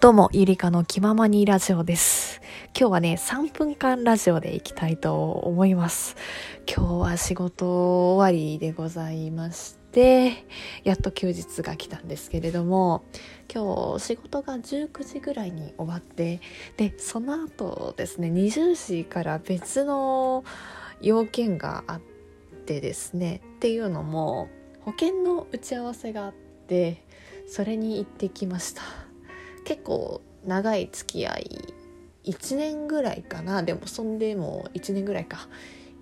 どうも、ゆりかの気ままにラジオです。今日はね、3分間ラジオでいきたいと思います。今日は仕事終わりでございまして、やっと休日が来たんですけれども、今日仕事が19時ぐらいに終わって、で、その後ですね、20時から別の要件があってですね、っていうのも、保険の打ち合わせがあって、それに行ってきました。結構長い付き合い1年ぐらいかなでもそんでも1年ぐらいか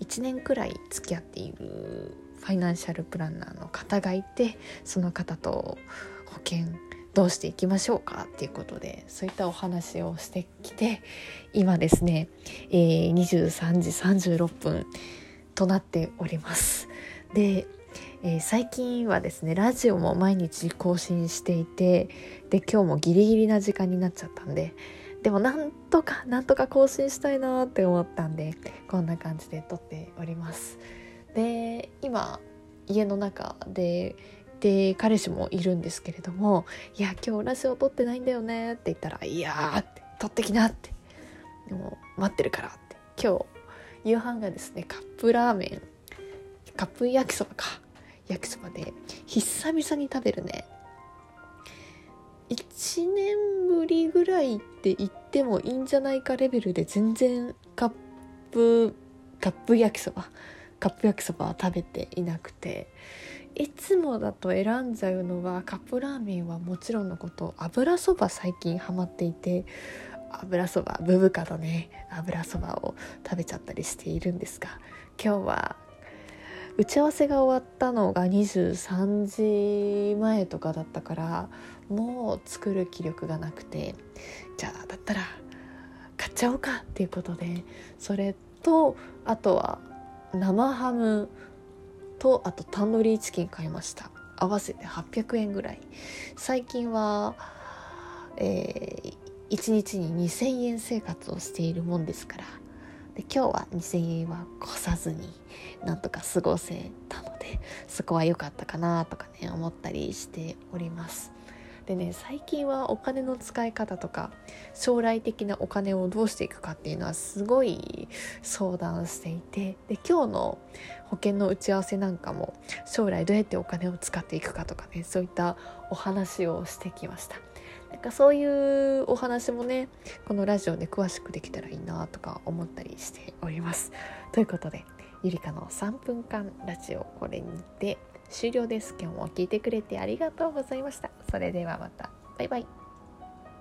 1年くらい付き合っているファイナンシャルプランナーの方がいてその方と保険どうしていきましょうかっていうことでそういったお話をしてきて今ですね、えー、23時36分となっております。でえー、最近はですねラジオも毎日更新していてで今日もギリギリな時間になっちゃったんででもなんとかなんとか更新したいなって思ったんでこんな感じで撮っております。で今家の中でで彼氏もいるんですけれども「いや今日ラジオ撮ってないんだよね」って言ったら「いやー」って「撮ってきな」って「でも待ってるから」って今日夕飯がですねカップラーメンカップ焼きそばか。焼きそばで久々に食べるね。1年ぶりぐらいって言ってもいいんじゃないかレベルで全然カップカップ焼きそばカップ焼きそばは食べていなくて。いつもだと選んじゃうのはカップラーメンはもちろんのこと油そば最近ハマっていて油そばブブカのね油そばを食べちゃったりしているんですが今日は打ち合わせが終わったのが23時前とかだったからもう作る気力がなくてじゃあだったら買っちゃおうかっていうことでそれとあとは生ハムとあとタンドリーチキン買いました。合わせて800円ぐらい。最近は、えー、1日に2000円生活をしているもんですからで今日は2,000円は越さずになんとか過ごせたのでそこは良かったかなとかね思ったりしております。でね最近はお金の使い方とか将来的なお金をどうしていくかっていうのはすごい相談していてで今日の保険の打ち合わせなんかも将来どうやってお金を使っていくかとかねそういったお話をしてきました。なんかそういうお話もねこのラジオで詳しくできたらいいなとか思ったりしております。ということでゆりかの3分間ラジオこれにて終了です。今日も聞いてくれてありがとうございました。それではまたバイバイ。